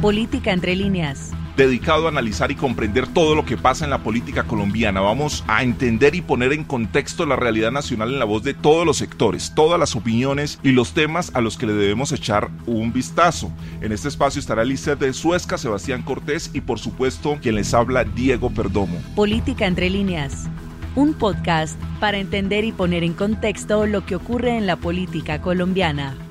Política entre líneas. Dedicado a analizar y comprender todo lo que pasa en la política colombiana. Vamos a entender y poner en contexto la realidad nacional en la voz de todos los sectores, todas las opiniones y los temas a los que le debemos echar un vistazo. En este espacio estará Lizeth de Suezca, Sebastián Cortés y por supuesto quien les habla Diego Perdomo. Política entre líneas. Un podcast para entender y poner en contexto lo que ocurre en la política colombiana.